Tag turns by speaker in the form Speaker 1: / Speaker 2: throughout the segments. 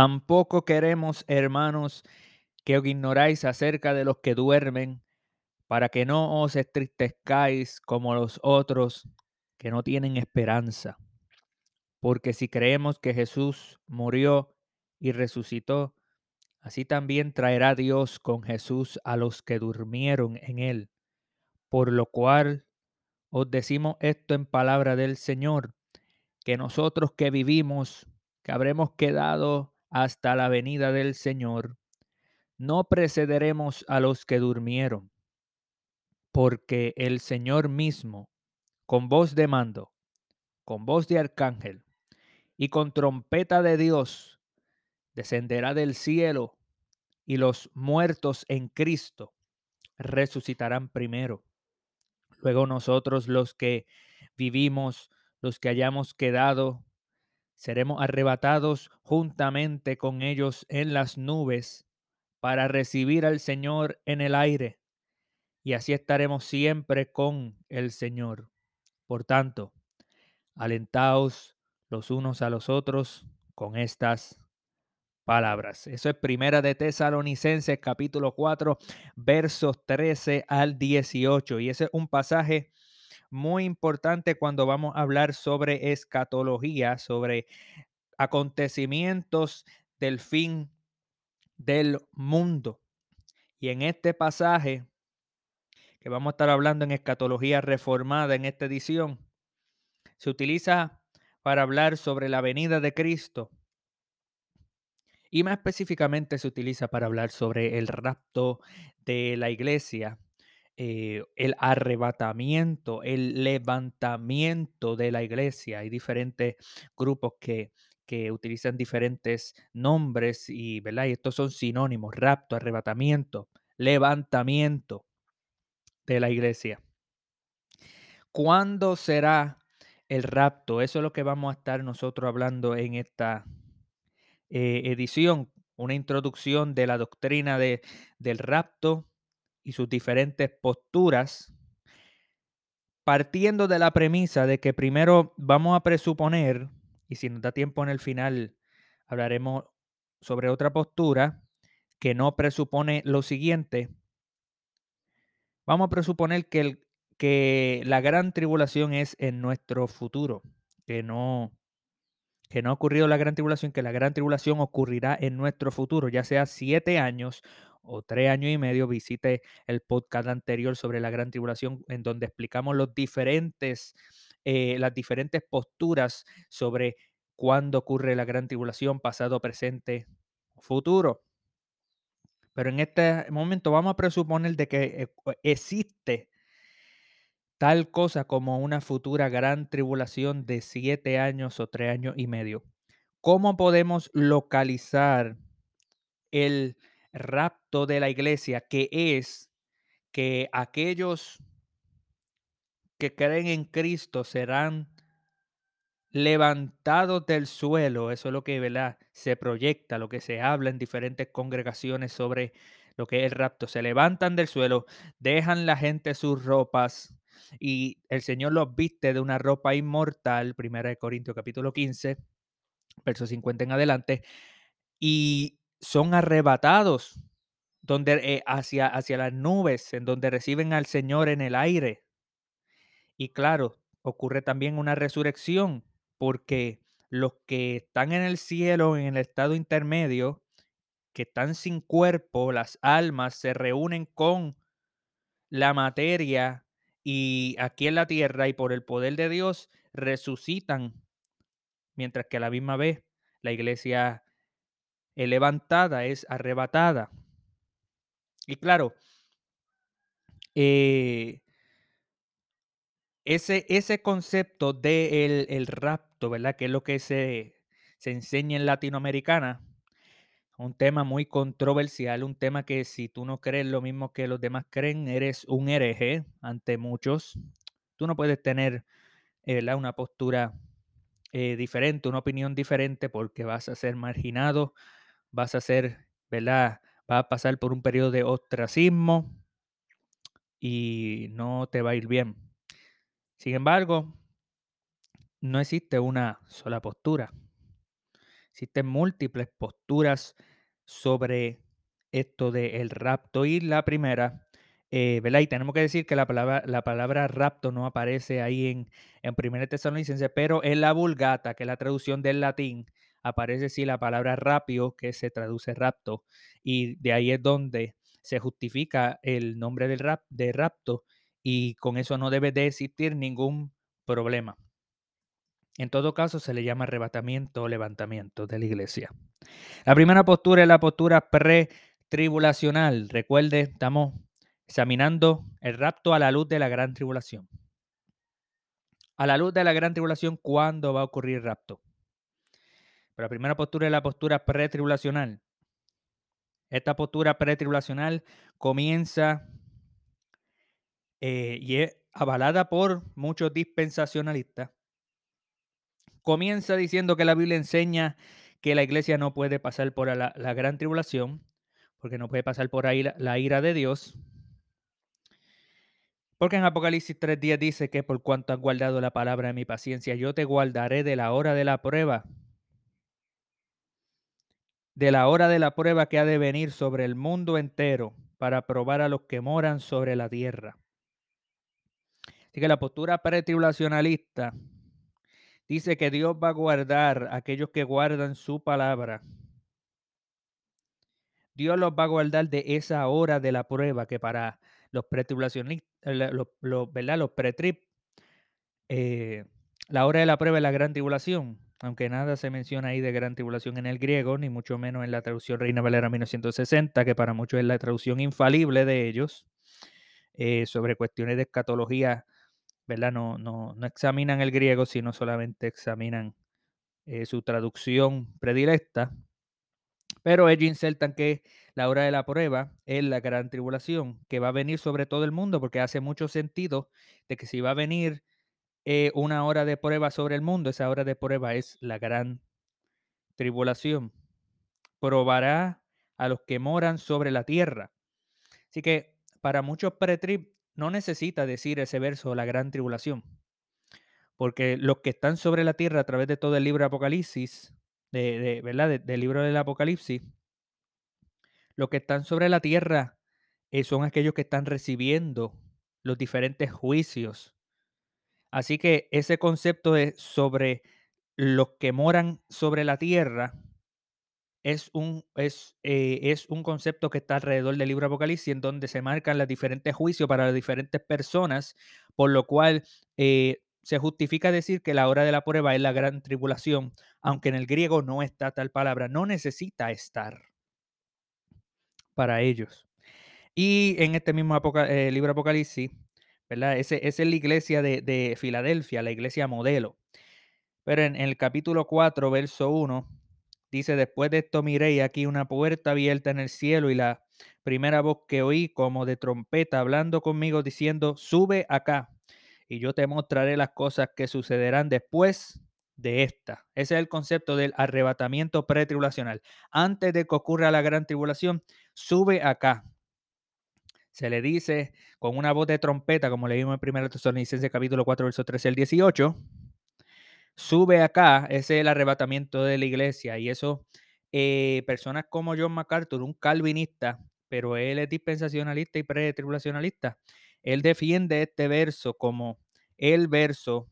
Speaker 1: Tampoco queremos, hermanos, que os ignoráis acerca de los que duermen, para que no os entristezcáis como los otros que no tienen esperanza. Porque si creemos que Jesús murió y resucitó, así también traerá Dios con Jesús a los que durmieron en él. Por lo cual os decimos esto en palabra del Señor, que nosotros que vivimos, que habremos quedado hasta la venida del Señor, no precederemos a los que durmieron, porque el Señor mismo, con voz de mando, con voz de arcángel y con trompeta de Dios, descenderá del cielo y los muertos en Cristo resucitarán primero. Luego nosotros los que vivimos, los que hayamos quedado, seremos arrebatados juntamente con ellos en las nubes para recibir al Señor en el aire. Y así estaremos siempre con el Señor. Por tanto, alentaos los unos a los otros con estas palabras. Eso es Primera de Tesalonicenses capítulo 4 versos 13 al 18 y ese es un pasaje muy importante cuando vamos a hablar sobre escatología, sobre acontecimientos del fin del mundo. Y en este pasaje que vamos a estar hablando en escatología reformada en esta edición, se utiliza para hablar sobre la venida de Cristo. Y más específicamente se utiliza para hablar sobre el rapto de la iglesia, eh, el arrebatamiento, el levantamiento de la iglesia. Hay diferentes grupos que, que utilizan diferentes nombres y, ¿verdad? y estos son sinónimos, rapto, arrebatamiento, levantamiento de la iglesia. ¿Cuándo será el rapto? Eso es lo que vamos a estar nosotros hablando en esta eh, edición, una introducción de la doctrina de, del rapto y sus diferentes posturas, partiendo de la premisa de que primero vamos a presuponer, y si nos da tiempo en el final, hablaremos sobre otra postura que no presupone lo siguiente. Vamos a presuponer que, el, que la gran tribulación es en nuestro futuro, que no, que no ha ocurrido la gran tribulación, que la gran tribulación ocurrirá en nuestro futuro, ya sea siete años o tres años y medio, visite el podcast anterior sobre la gran tribulación, en donde explicamos los diferentes, eh, las diferentes posturas sobre cuándo ocurre la gran tribulación, pasado, presente, futuro. Pero en este momento vamos a presuponer de que eh, existe tal cosa como una futura gran tribulación de siete años o tres años y medio. ¿Cómo podemos localizar el rapto de la iglesia, que es que aquellos que creen en Cristo serán levantados del suelo? Eso es lo que se proyecta, lo que se habla en diferentes congregaciones sobre lo que es el rapto. Se levantan del suelo, dejan la gente sus ropas, y el Señor los viste de una ropa inmortal, primera de Corintios capítulo 15, verso 50 en adelante, y son arrebatados donde, eh, hacia, hacia las nubes, en donde reciben al Señor en el aire. Y claro, ocurre también una resurrección, porque los que están en el cielo, en el estado intermedio, que están sin cuerpo, las almas se reúnen con la materia y aquí en la tierra y por el poder de Dios resucitan, mientras que a la misma vez la iglesia es levantada, es arrebatada. Y claro, eh, ese, ese concepto del el rapto, ¿verdad? Que es lo que se, se enseña en Latinoamericana, un tema muy controversial, un tema que si tú no crees lo mismo que los demás creen, eres un hereje ante muchos. Tú no puedes tener eh, una postura eh, diferente, una opinión diferente, porque vas a ser marginado, vas a ser, ¿verdad? Vas a pasar por un periodo de ostracismo y no te va a ir bien. Sin embargo, no existe una sola postura. Existen múltiples posturas sobre esto del rapto y la primera, eh, ¿verdad? Y tenemos que decir que la palabra, la palabra rapto no aparece ahí en, en 1 Tesalonicenses, pero en la Vulgata, que es la traducción del latín, aparece sí la palabra rapio, que se traduce rapto, y de ahí es donde se justifica el nombre del rap, de rapto, y con eso no debe de existir ningún problema. En todo caso, se le llama arrebatamiento o levantamiento de la iglesia. La primera postura es la postura pre-tribulacional. Recuerde, estamos examinando el rapto a la luz de la gran tribulación. A la luz de la gran tribulación, ¿cuándo va a ocurrir el rapto? La primera postura es la postura pretribulacional. Esta postura pretribulacional comienza eh, y es avalada por muchos dispensacionalistas. Comienza diciendo que la Biblia enseña que la iglesia no puede pasar por la, la gran tribulación, porque no puede pasar por ahí la, la ira de Dios. Porque en Apocalipsis 3.10 dice que por cuanto has guardado la palabra de mi paciencia, yo te guardaré de la hora de la prueba, de la hora de la prueba que ha de venir sobre el mundo entero para probar a los que moran sobre la tierra. Así que la postura pretribulacionalista dice que Dios va a guardar a aquellos que guardan su palabra. Dios los va a guardar de esa hora de la prueba que para los pretribulacionistas, los, ¿verdad? Los pretrip, eh, la hora de la prueba es la gran tribulación, aunque nada se menciona ahí de gran tribulación en el griego, ni mucho menos en la traducción Reina Valera 1960, que para muchos es la traducción infalible de ellos, eh, sobre cuestiones de escatología, ¿verdad? No, no, no examinan el griego, sino solamente examinan eh, su traducción predilecta. Pero ellos insertan que la hora de la prueba es la gran tribulación que va a venir sobre todo el mundo, porque hace mucho sentido de que si va a venir eh, una hora de prueba sobre el mundo, esa hora de prueba es la gran tribulación. Probará a los que moran sobre la tierra. Así que para muchos pretrib no necesita decir ese verso, la gran tribulación, porque los que están sobre la tierra a través de todo el libro de Apocalipsis, de, ¿verdad? De, del libro del Apocalipsis, los que están sobre la tierra eh, son aquellos que están recibiendo los diferentes juicios. Así que ese concepto de sobre los que moran sobre la tierra es un, es, eh, es un concepto que está alrededor del libro Apocalipsis, en donde se marcan los diferentes juicios para las diferentes personas, por lo cual eh, se justifica decir que la hora de la prueba es la gran tribulación, aunque en el griego no está tal palabra, no necesita estar para ellos. Y en este mismo eh, libro Apocalipsis, ¿verdad? Ese, esa es la iglesia de, de, Filadelfia, la iglesia modelo. Pero en, el capítulo 4, verso 1, dice, después de esto miré aquí una puerta abierta en el cielo y la primera voz que oí como de trompeta hablando conmigo diciendo, sube acá y yo te mostraré las cosas que sucederán después de esta. Ese es el concepto del arrebatamiento pretribulacional. Antes de que ocurra la gran tribulación, sube acá. Se le dice con una voz de trompeta, como leímos en 1 Tesalonicenses capítulo 4, verso 13 al 18. Sube acá, ese es el arrebatamiento de la iglesia. Y eso, eh, personas como John MacArthur, un calvinista, pero él es dispensacionalista y pretribulacionalista, él defiende este verso como el verso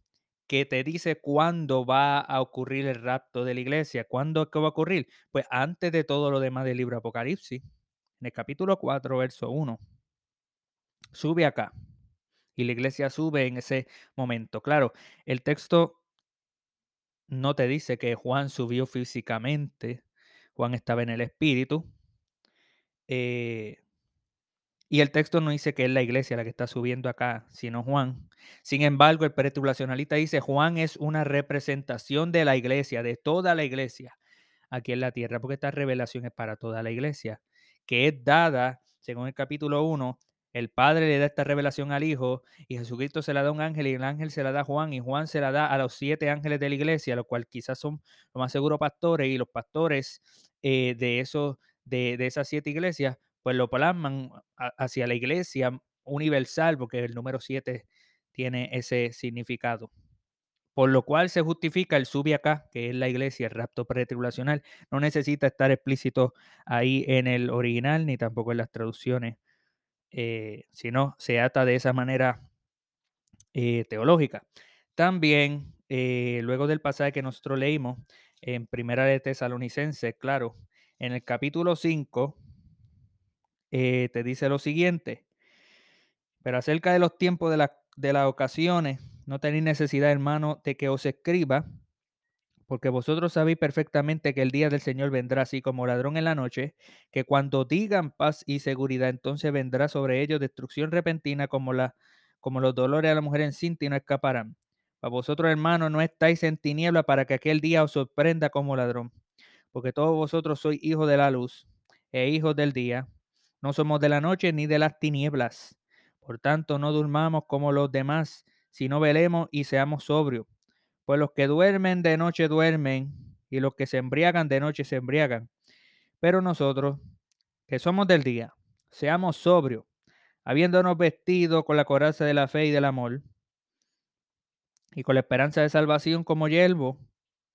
Speaker 1: que te dice cuándo va a ocurrir el rapto de la iglesia. ¿Cuándo es que va a ocurrir? Pues antes de todo lo demás del libro Apocalipsis, en el capítulo 4, verso 1. Sube acá. Y la iglesia sube en ese momento. Claro, el texto no te dice que Juan subió físicamente. Juan estaba en el espíritu. Eh, y el texto no dice que es la iglesia la que está subiendo acá, sino Juan. Sin embargo, el pretribulacionalista dice, Juan es una representación de la iglesia, de toda la iglesia aquí en la tierra, porque esta revelación es para toda la iglesia, que es dada, según el capítulo 1, el Padre le da esta revelación al Hijo y Jesucristo se la da a un ángel y el ángel se la da a Juan y Juan se la da a los siete ángeles de la iglesia, los cuales quizás son lo más seguro pastores y los pastores eh, de, esos, de, de esas siete iglesias pues lo plasman hacia la iglesia universal, porque el número 7 tiene ese significado. por lo cual se justifica el sube acá, que es la iglesia, el rapto pretribulacional. No necesita estar explícito ahí en el original ni tampoco en las traducciones, eh, sino se ata de esa manera eh, teológica. También, eh, luego del pasaje que nosotros leímos en Primera de Tesalonicenses, claro, en el capítulo 5, te dice lo siguiente, pero acerca de los tiempos de, de las ocasiones, no tenéis necesidad, hermano, de que os escriba, porque vosotros sabéis perfectamente que el día del Señor vendrá así como ladrón en la noche, que cuando digan paz y seguridad, entonces vendrá sobre ellos destrucción repentina como, la, como los dolores a la mujer encinta y no escaparán. Para vosotros, hermanos, no estáis en tiniebla para que aquel día os sorprenda como ladrón, porque todos vosotros sois hijos de la luz e hijos del día. No somos de la noche ni de las tinieblas. Por tanto, no durmamos como los demás, si no velemos y seamos sobrios. Pues los que duermen de noche duermen, y los que se embriagan de noche se embriagan. Pero nosotros, que somos del día, seamos sobrios, habiéndonos vestido con la coraza de la fe y del amor, y con la esperanza de salvación como yelmo,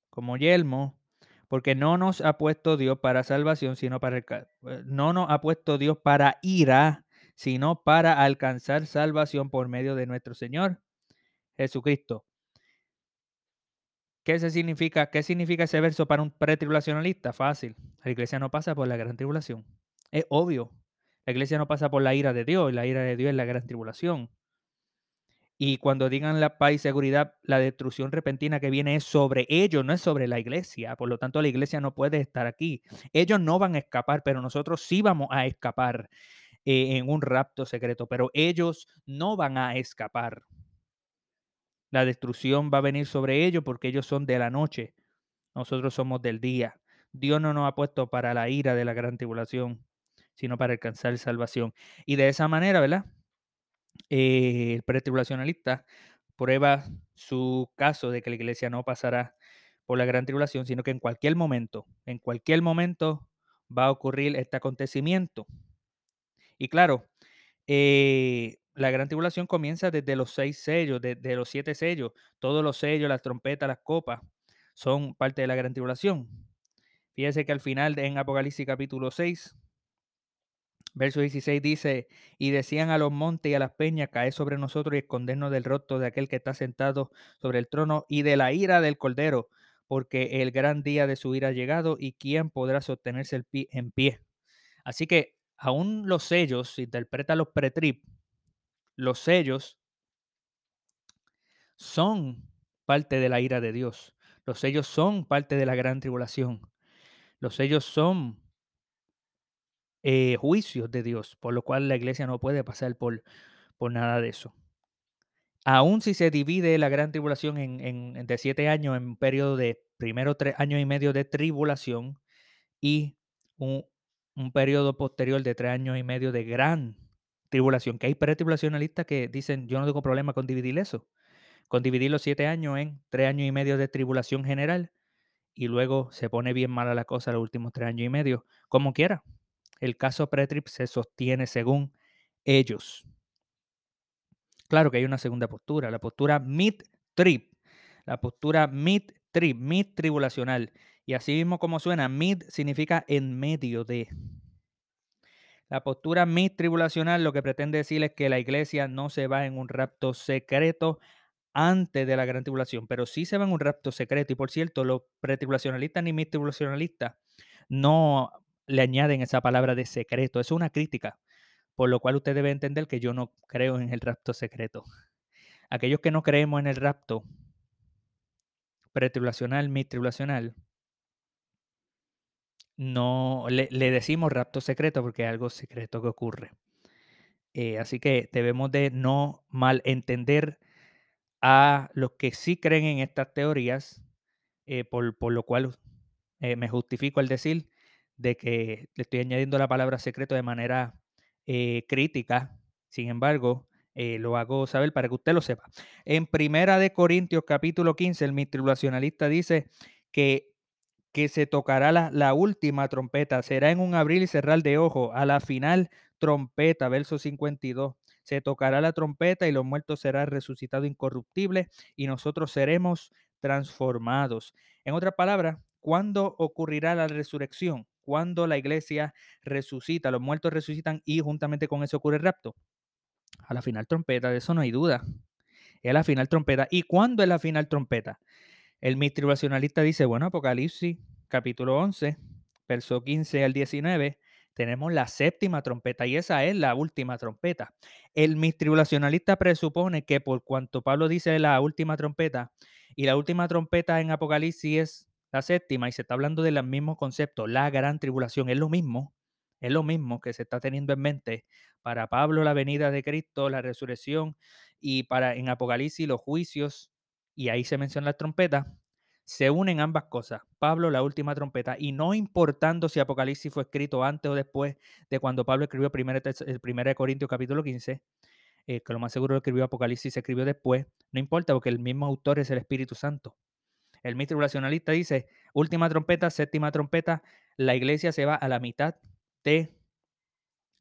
Speaker 1: como yelmo, porque no nos ha puesto Dios para salvación, sino para el, eh, no nos ha puesto Dios para ira, sino para alcanzar salvación por medio de nuestro Señor Jesucristo. ¿Qué, significa, ¿Qué significa ese verso para un pretribulacionalista? Fácil. La iglesia no pasa por la gran tribulación. Es obvio. La iglesia no pasa por la ira de Dios. La ira de Dios es la gran tribulación. Y cuando digan la paz y seguridad, la destrucción repentina que viene es sobre ellos, no es sobre la iglesia. Por lo tanto, la iglesia no puede estar aquí. Ellos no van a escapar, pero nosotros sí vamos a escapar eh, en un rapto secreto. Pero ellos no van a escapar. La destrucción va a venir sobre ellos porque ellos son de la noche. Nosotros somos del día. Dios no nos ha puesto para la ira de la gran tribulación, sino para alcanzar salvación. Y de esa manera, ¿verdad? Eh, el pretribulacionalista prueba su caso de que la iglesia no pasará por la gran tribulación, sino que en cualquier momento, en cualquier momento va a ocurrir este acontecimiento. Y claro, eh, la gran tribulación comienza desde los seis sellos, desde los siete sellos. Todos los sellos, las trompetas, las copas, son parte de la gran tribulación. Fíjese que al final en Apocalipsis capítulo 6, verso 16 dice, y decían a los montes y a las peñas, cae sobre nosotros y escondernos del rostro de aquel que está sentado sobre el trono y de la ira del cordero, porque el gran día de su ira ha llegado y quién podrá sostenerse en pie. Así que aún los sellos, interpreta los pretrip, los sellos son parte de la ira de Dios. Los sellos son parte de la gran tribulación. Los sellos son eh, juicios de Dios, por lo cual la iglesia no puede pasar por, por nada de eso. Aún si se divide la gran tribulación en, en, de siete años en un periodo de primero tres años y medio de tribulación y un, un periodo posterior de tres años y medio de gran tribulación, que hay pretribulacionalistas que dicen, yo no tengo problema con dividir eso, con dividir los siete años en tres años y medio de tribulación general y luego se pone bien mala la cosa los últimos tres años y medio, como quiera. El caso pretrip se sostiene según ellos. Claro que hay una segunda postura, la postura mid-trip, la postura mid-trip, mid-tribulacional. Y así mismo como suena, mid significa en medio de. La postura mid-tribulacional lo que pretende decir es que la iglesia no se va en un rapto secreto antes de la gran tribulación, pero sí se va en un rapto secreto. Y por cierto, los pretribulacionalistas ni mid-tribulacionalistas no le añaden esa palabra de secreto. Es una crítica, por lo cual usted debe entender que yo no creo en el rapto secreto. Aquellos que no creemos en el rapto pretribulacional, mid-tribulacional, no le, decimos rapto secreto porque es algo secreto que ocurre. Eh, así que debemos de no malentender a los que sí creen en estas teorías, eh, por, lo cual eh, me justifico al decir de que le estoy añadiendo la palabra secreto de manera crítica. Sin embargo, lo hago saber para que usted lo sepa. En Primera de Corintios capítulo 15, el tribulacionalista dice que que se tocará la, última trompeta. Será en un abrir y cerrar de ojo. A la final trompeta, verso 52. se tocará la trompeta y los muertos serán resucitados incorruptibles y nosotros seremos transformados. En otras palabras, ¿cuándo ocurrirá la resurrección? Cuando la iglesia resucita, los muertos resucitan y juntamente con eso ocurre el rapto. A la final trompeta, de eso no hay duda. Es la final trompeta. ¿Y cuándo es la final trompeta? El mistribulacionalista dice, bueno, Apocalipsis capítulo 11, verso 15 al 19, tenemos la séptima trompeta y esa es la última trompeta. El mistribulacionalista presupone que por cuanto Pablo dice la última trompeta y la última trompeta en Apocalipsis es la séptima y se está hablando del mismo concepto, la gran tribulación, es lo mismo, es lo mismo que se está teniendo en mente para Pablo la venida de Cristo, la resurrección y para en Apocalipsis los juicios y ahí se menciona la trompeta se unen ambas cosas. Pablo, la última trompeta, y no importando si Apocalipsis fue escrito antes o después de cuando Pablo escribió el 1 de Corintios capítulo 15, eh, que lo más seguro lo escribió Apocalipsis, se escribió después, no importa porque el mismo autor es el Espíritu Santo. El mistribulacionalista dice, última trompeta, séptima trompeta, la iglesia se va a la mitad de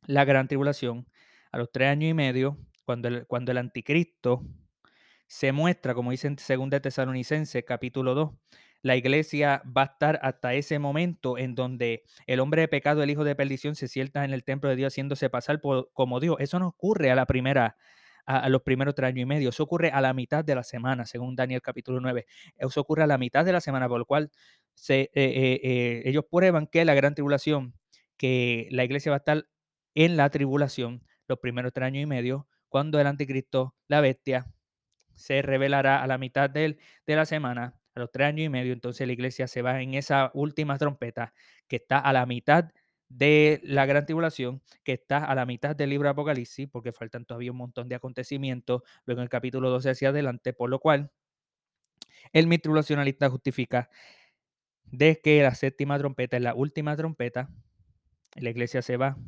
Speaker 1: la gran tribulación, a los tres años y medio, cuando el, cuando el anticristo se muestra, como dice en 2 Tesalonicense capítulo 2, la iglesia va a estar hasta ese momento en donde el hombre de pecado, el hijo de perdición, se sienta en el templo de Dios haciéndose pasar por, como Dios. Eso no ocurre a la primera, a, los primeros tres años y medio. Eso ocurre a la mitad de la semana, según Daniel capítulo 9. Eso ocurre a la mitad de la semana, por lo cual se, eh, eh, eh, ellos prueban que la gran tribulación, que la iglesia va a estar en la tribulación los primeros tres años y medio, cuando el anticristo, la bestia, se revelará a la mitad de la semana, a los tres años y medio, entonces la iglesia se va en esa última trompeta que está a la mitad de la gran tribulación, que está a la mitad del libro de Apocalipsis, porque faltan todavía un montón de acontecimientos, luego en el capítulo 12 hacia adelante, por lo cual el mitribulacionalista justifica de que la séptima trompeta es la última trompeta, la iglesia se va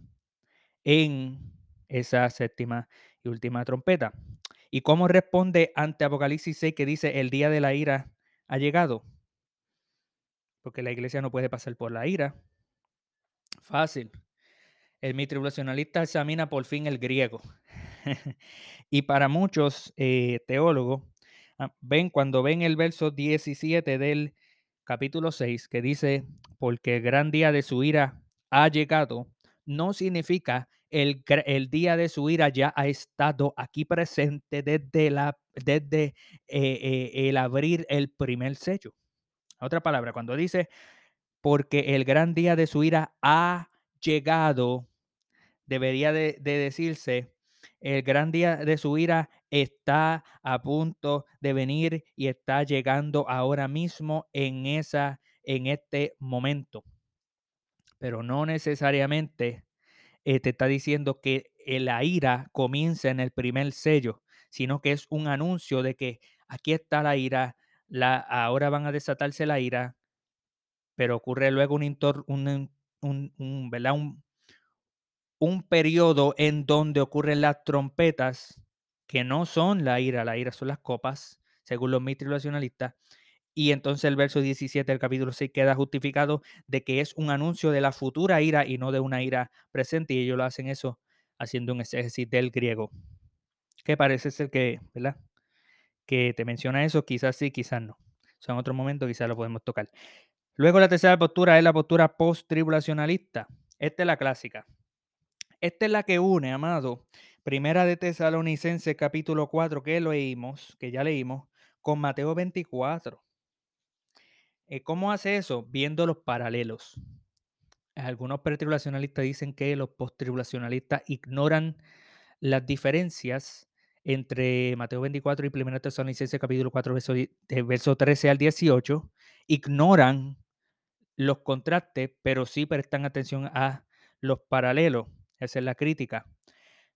Speaker 1: en esa séptima y última trompeta. ¿Y cómo responde ante Apocalipsis 6 que dice el día de la ira ha llegado? Porque la iglesia no puede pasar por la ira. Fácil. El mitribulacionalista examina por fin el griego. y para muchos eh, teólogos, ah, ven cuando ven el verso 17 del capítulo 6 que dice, porque el gran día de su ira ha llegado, no significa el, día de su ira ya ha estado aquí presente desde, la, desde eh, eh, el abrir el primer sello. Otra palabra, cuando dice, porque el gran día de su ira ha llegado, debería de, decirse, el gran día de su ira está a punto de venir y está llegando ahora mismo en, esa, en este momento. Pero no necesariamente eh, te está diciendo que eh, la ira comienza en el primer sello, sino que es un anuncio de que aquí está la ira, la, ahora van a desatarse la ira, pero ocurre luego un, un, un, un, un, un periodo en donde ocurren las trompetas, que no son la ira, la ira son las copas, según los mitribulacionalistas, y entonces el verso 17 del capítulo 6 queda justificado de que es un anuncio de la futura ira y no de una ira presente. Y ellos lo hacen eso haciendo un exégesis del griego. Que parece ser que, ¿verdad? Que te menciona eso, quizás sí, quizás no. O sea, en otro momento quizás lo podemos tocar. Luego la tercera postura es la postura post-tribulacionalista. Esta es la clásica. Esta es la que une, amado, Primera de Tesalonicenses capítulo 4 que leímos, que ya leímos, con Mateo 24. Eh, ¿Cómo hace eso? Viendo los paralelos. Algunos pretribulacionalistas dicen que los posttribulacionalistas ignoran las diferencias entre Mateo 24 y 1 Tesalonicenses capítulo 4, verso, verso 13 al 18. Ignoran los contrastes, pero sí prestan atención a los paralelos. Esa es la crítica.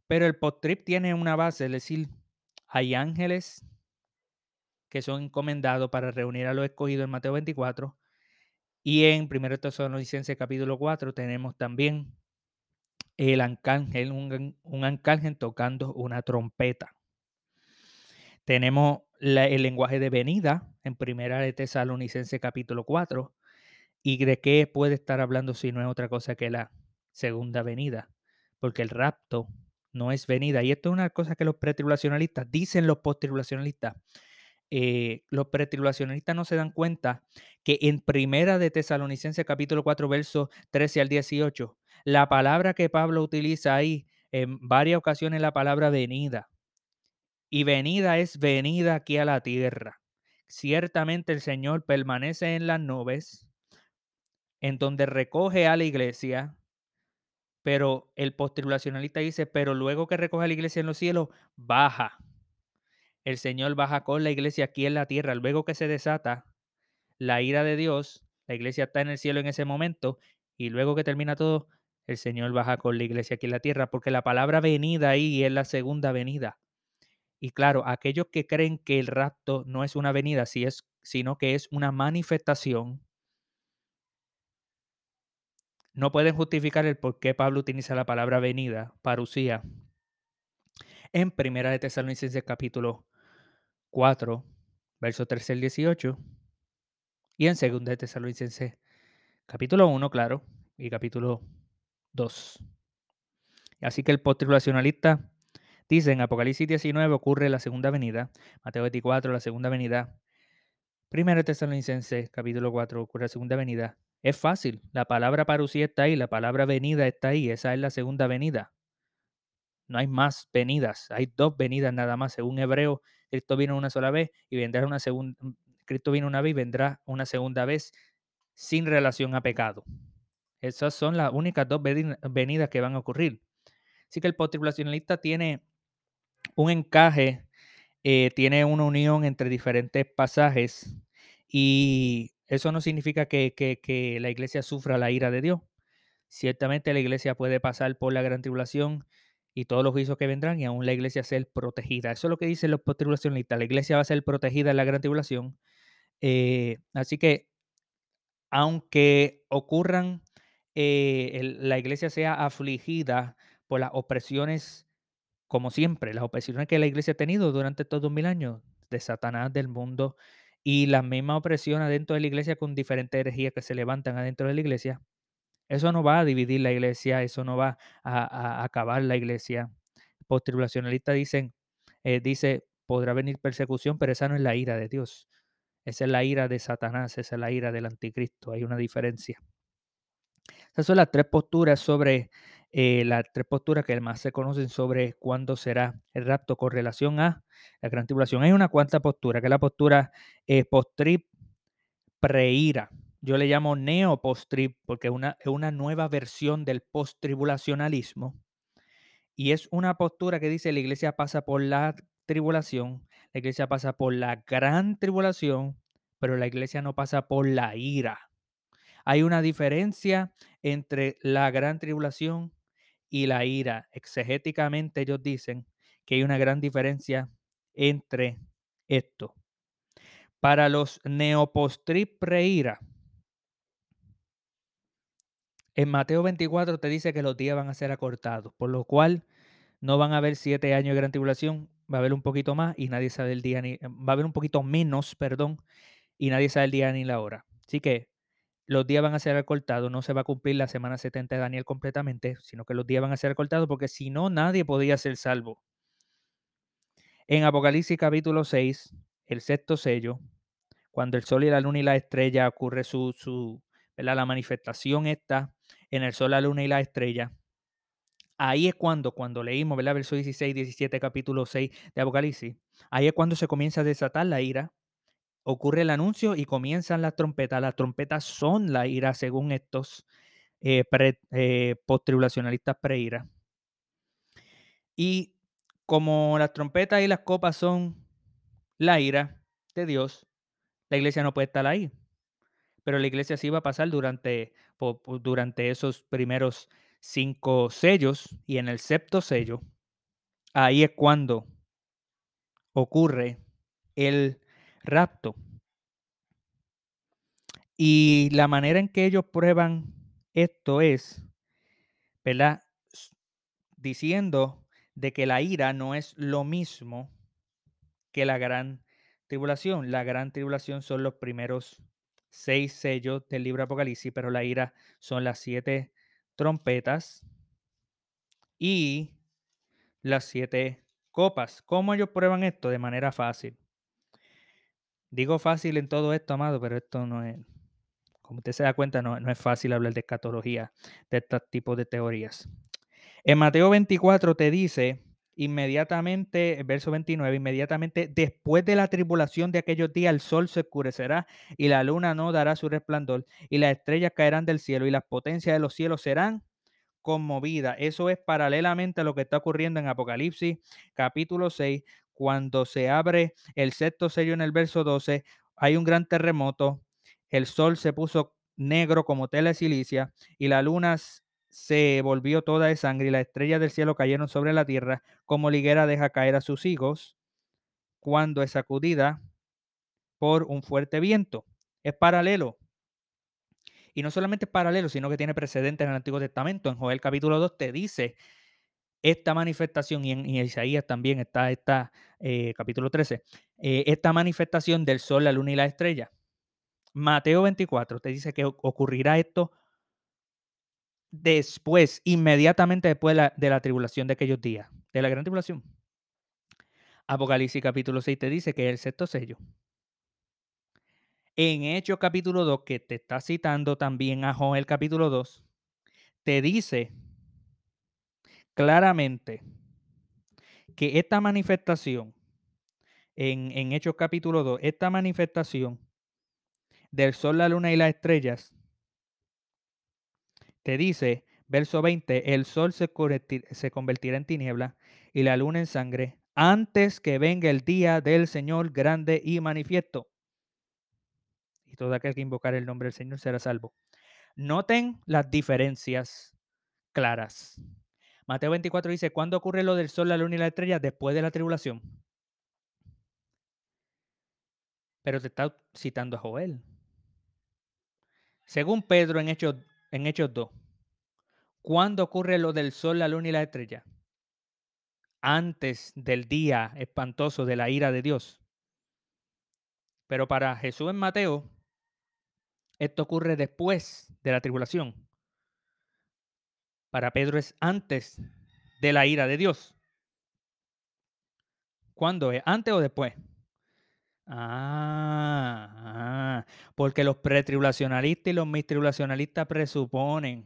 Speaker 1: Pero el post-trip tiene una base, es decir, hay ángeles que son encomendados para reunir a los escogidos en Mateo 24. Y en 1 Tesalonicenses capítulo 4 tenemos también el arcángel, un, un tocando una trompeta. Tenemos el lenguaje de venida en 1 Tesalonicenses capítulo 4. ¿Y de qué puede estar hablando si no es otra cosa que la segunda venida? Porque el rapto no es venida. Y esto es una cosa que los pretribulacionalistas dicen los posttribulacionalistas. Eh, los pretribulacionalistas no se dan cuenta que en Primera de Tesalonicenses capítulo 4 versos 13 al 18, la palabra que Pablo utiliza ahí en varias ocasiones la palabra venida. Y venida es venida aquí a la tierra. Ciertamente el Señor permanece en las nubes, en donde recoge a la iglesia, pero el posttribulacionalista dice, pero luego que recoge a la iglesia en los cielos, baja el Señor baja con la iglesia aquí en la tierra. Luego que se desata la ira de Dios, la iglesia está en el cielo en ese momento y luego que termina todo, el Señor baja con la iglesia aquí en la tierra, porque la palabra venida ahí es la segunda venida. Y claro, aquellos que creen que el rapto no es una venida, sino que es una manifestación, no pueden justificar el por qué Pablo utiliza la palabra venida, parucía, en Primera de Tesalonicenses capítulo 4, verso 13 al 18, y en 2 de Tesalonicenses, capítulo 1, claro, y capítulo 2. Así que el posttribulacionalista dice en Apocalipsis 19 ocurre la segunda venida, Mateo 24 la segunda venida, 1 Tesalonicenses capítulo 4 ocurre la segunda venida. Es fácil, la palabra parucía está ahí, la palabra venida está ahí, esa es la segunda venida. No hay más venidas, hay dos venidas nada más. Según Hebreo, Cristo vino una sola vez y vendrá una segunda. Mm, Cristo vino una vez y vendrá una segunda vez sin relación a pecado. Esas son las únicas dos venidas que van a ocurrir. Así que el posttribulacionalista tiene un encaje, eh, tiene una unión entre diferentes pasajes y eso no significa que la iglesia sufra la ira de Dios. Ciertamente la iglesia puede pasar por la gran tribulación y todos los juicios que vendrán y aún la iglesia ser protegida. Eso es lo que dicen los tribulacionistas. La iglesia va a ser protegida en la gran tribulación. Eh, así que, aunque ocurran, eh, la iglesia sea afligida por las opresiones, como siempre, las opresiones que la iglesia ha tenido durante estos dos mil años, de Satanás, del mundo, y la misma opresión adentro de la iglesia con diferentes herejías que se levantan adentro de la iglesia, eso no va a dividir la iglesia, eso no va a, acabar la iglesia. Post-tribulacionalistas dicen, eh, dice, podrá venir persecución, pero esa no es la ira de Dios. Esa es la ira de Satanás, esa es la ira del anticristo. Hay una diferencia. Esas son las tres posturas sobre, eh, las tres posturas que más se conocen sobre cuándo será el rapto con relación a la gran tribulación. Hay una cuarta postura, que es la postura eh, post-trib pre-ira yo le llamo neo post-trib porque una, es una nueva versión del post-tribulacionalismo. Y es una postura que dice la iglesia pasa por la tribulación, la iglesia pasa por la gran tribulación, pero la iglesia no pasa por la ira. Hay una diferencia entre la gran tribulación y la ira. Exegéticamente ellos dicen que hay una gran diferencia entre esto. Para los neopostrib pre-ira, en Mateo 24 te dice que los días van a ser acortados, por lo cual no van a haber siete años de gran tribulación, va a haber un poquito más y nadie sabe el día ni, va a haber un poquito menos, perdón, y nadie sabe el día ni la hora. Así que los días van a ser acortados, no se va a cumplir la semana 70 de Daniel completamente, sino que los días van a ser acortados porque si no, nadie podía ser salvo. En Apocalipsis capítulo 6, el sexto sello, cuando el sol y la luna y la estrella ocurre su, su la manifestación está en el sol, la luna y la estrella. Ahí es cuando, cuando leímos, ¿verdad? Verso 16, 17, capítulo 6 de Apocalipsis. Ahí es cuando se comienza a desatar la ira. Ocurre el anuncio y comienzan las trompetas. Las trompetas son la ira según estos eh, eh post-tribulacionalistas pre-ira. Y como las trompetas y las copas son la ira de Dios, la iglesia no puede estar ahí pero la iglesia sí va a pasar durante, durante esos primeros cinco sellos y en el sexto sello, ahí es cuando ocurre el rapto. Y la manera en que ellos prueban esto es, ¿verdad? Diciendo de que la ira no es lo mismo que la gran tribulación. La gran tribulación son los primeros seis sellos del libro Apocalipsis, pero la ira son las siete trompetas. Y las siete copas. ¿Cómo ellos prueban esto? De manera fácil. Digo fácil en todo esto, amado, pero esto no es, como usted se da cuenta, no, no es fácil hablar de escatología, de este tipo de teorías. En Mateo 24 te dice, inmediatamente, verso 29, inmediatamente después de la tribulación de aquellos días, el sol se oscurecerá y la luna no dará su resplandor y las estrellas caerán del cielo y las potencias de los cielos serán conmovidas. Eso es paralelamente a lo que está ocurriendo en Apocalipsis capítulo 6, cuando se abre el sexto sello en el verso 12, hay un gran terremoto, el sol se puso negro como tela de silicia y la luna se volvió toda de sangre y las estrellas del cielo cayeron sobre la tierra como liguera deja caer a sus higos cuando es sacudida por un fuerte viento. Es paralelo. Y no solamente es paralelo, sino que tiene precedente en el Antiguo Testamento. En Joel capítulo 2 te dice esta manifestación, y en Isaías también está esta, eh, capítulo 13, eh, esta manifestación del sol, la luna y la estrella. Mateo 24 te dice que ocurrirá esto después, inmediatamente después de la, tribulación de aquellos días, de la gran tribulación. Apocalipsis capítulo 6 te dice que es el sexto sello. En Hechos capítulo 2, que te está citando también a Joel capítulo 2, te dice claramente que esta manifestación, en, en Hechos capítulo 2, esta manifestación del sol, la luna y las estrellas, te dice, verso 20, el sol se, convertirá en tiniebla y la luna en sangre antes que venga el día del Señor grande y manifiesto. Y todo aquel que invocar el nombre del Señor será salvo. Noten las diferencias claras. Mateo 24 dice, ¿cuándo ocurre lo del sol, la luna y la estrella? Después de la tribulación. Pero te está citando a Joel. Según Pedro en Hechos, en Hechos 2, ¿cuándo ocurre lo del sol, la luna y la estrella? Antes del día espantoso de la ira de Dios. Pero para Jesús en Mateo, esto ocurre después de la tribulación. Para Pedro es antes de la ira de Dios. ¿Cuándo es? ¿Antes o después? Ah, ah, porque los pretribulacionalistas y los mistribulacionalistas presuponen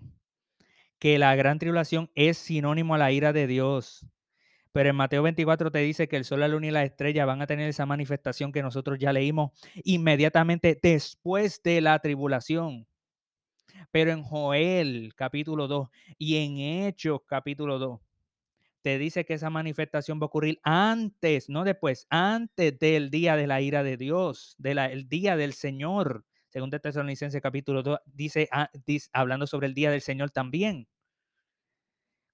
Speaker 1: que la gran tribulación es sinónimo a la ira de Dios. Pero en Mateo 24 te dice que el sol, la luna y la estrella van a tener esa manifestación que nosotros ya leímos inmediatamente después de la tribulación. Pero en Joel capítulo 2 y en Hechos capítulo 2 te dice que esa manifestación va a ocurrir antes, no después, antes del día de la ira de Dios, del día del Señor. Según de Tesalonicenses capítulo 2, dice, ah, dice, hablando sobre el día del Señor también.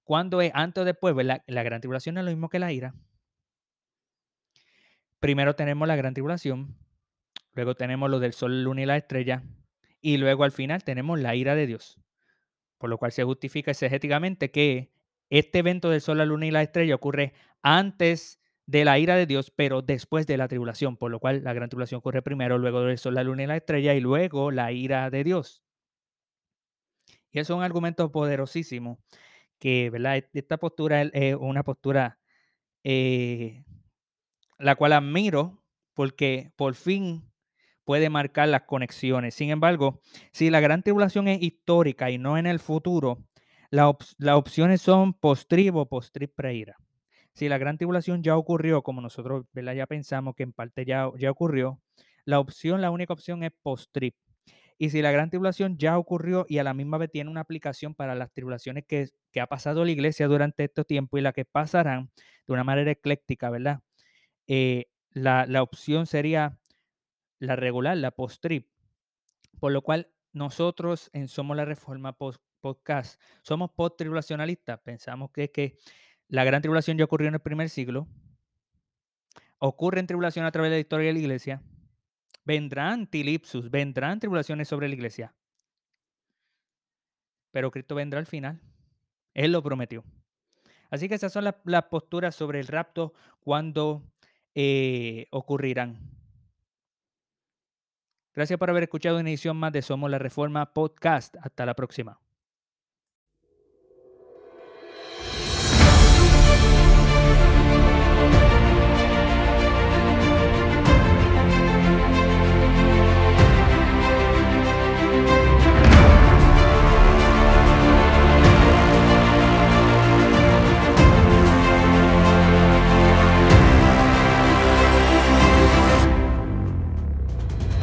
Speaker 1: ¿Cuándo es antes o después? La, la gran tribulación es lo mismo que la ira. Primero tenemos la gran tribulación, luego tenemos lo del sol, luna y la estrella, y luego al final tenemos la ira de Dios. Por lo cual se justifica exegéticamente que este evento del sol, la luna y la estrella ocurre antes de la ira de Dios, pero después de la tribulación, por lo cual la gran tribulación ocurre primero, luego del sol, la luna y la estrella, y luego la ira de Dios. Y eso es un argumento poderosísimo, que ¿verdad? E, esta postura es una postura eh, la cual admiro porque por fin puede marcar las conexiones. Sin embargo, si la gran tribulación es histórica y no en el futuro, las opciones son postribo, postrib preira. Si la gran tribulación ya ocurrió, como nosotros ya pensamos que en parte ya, ya ocurrió, la opción, la única opción es postrib. Y si la gran tribulación ya ocurrió y a la misma vez tiene una aplicación para las tribulaciones que, ha pasado la iglesia durante estos tiempos y las que pasarán de una manera ecléctica, ¿verdad? Eh, la, la, opción sería la regular, la post-trib. Por lo cual nosotros en Somos la Reforma post podcast, somos post-tribulacionalistas. Pensamos que, que la gran tribulación ya ocurrió en el primer siglo. Ocurre en tribulación a través de la historia de la iglesia. Vendrán tilipsus, vendrán tribulaciones sobre la iglesia. Pero Cristo vendrá al final. Él lo prometió. Así que esas son las, posturas sobre el rapto cuando eh, ocurrirán. Gracias por haber escuchado una edición más de Somos la Reforma Podcast. Hasta la próxima.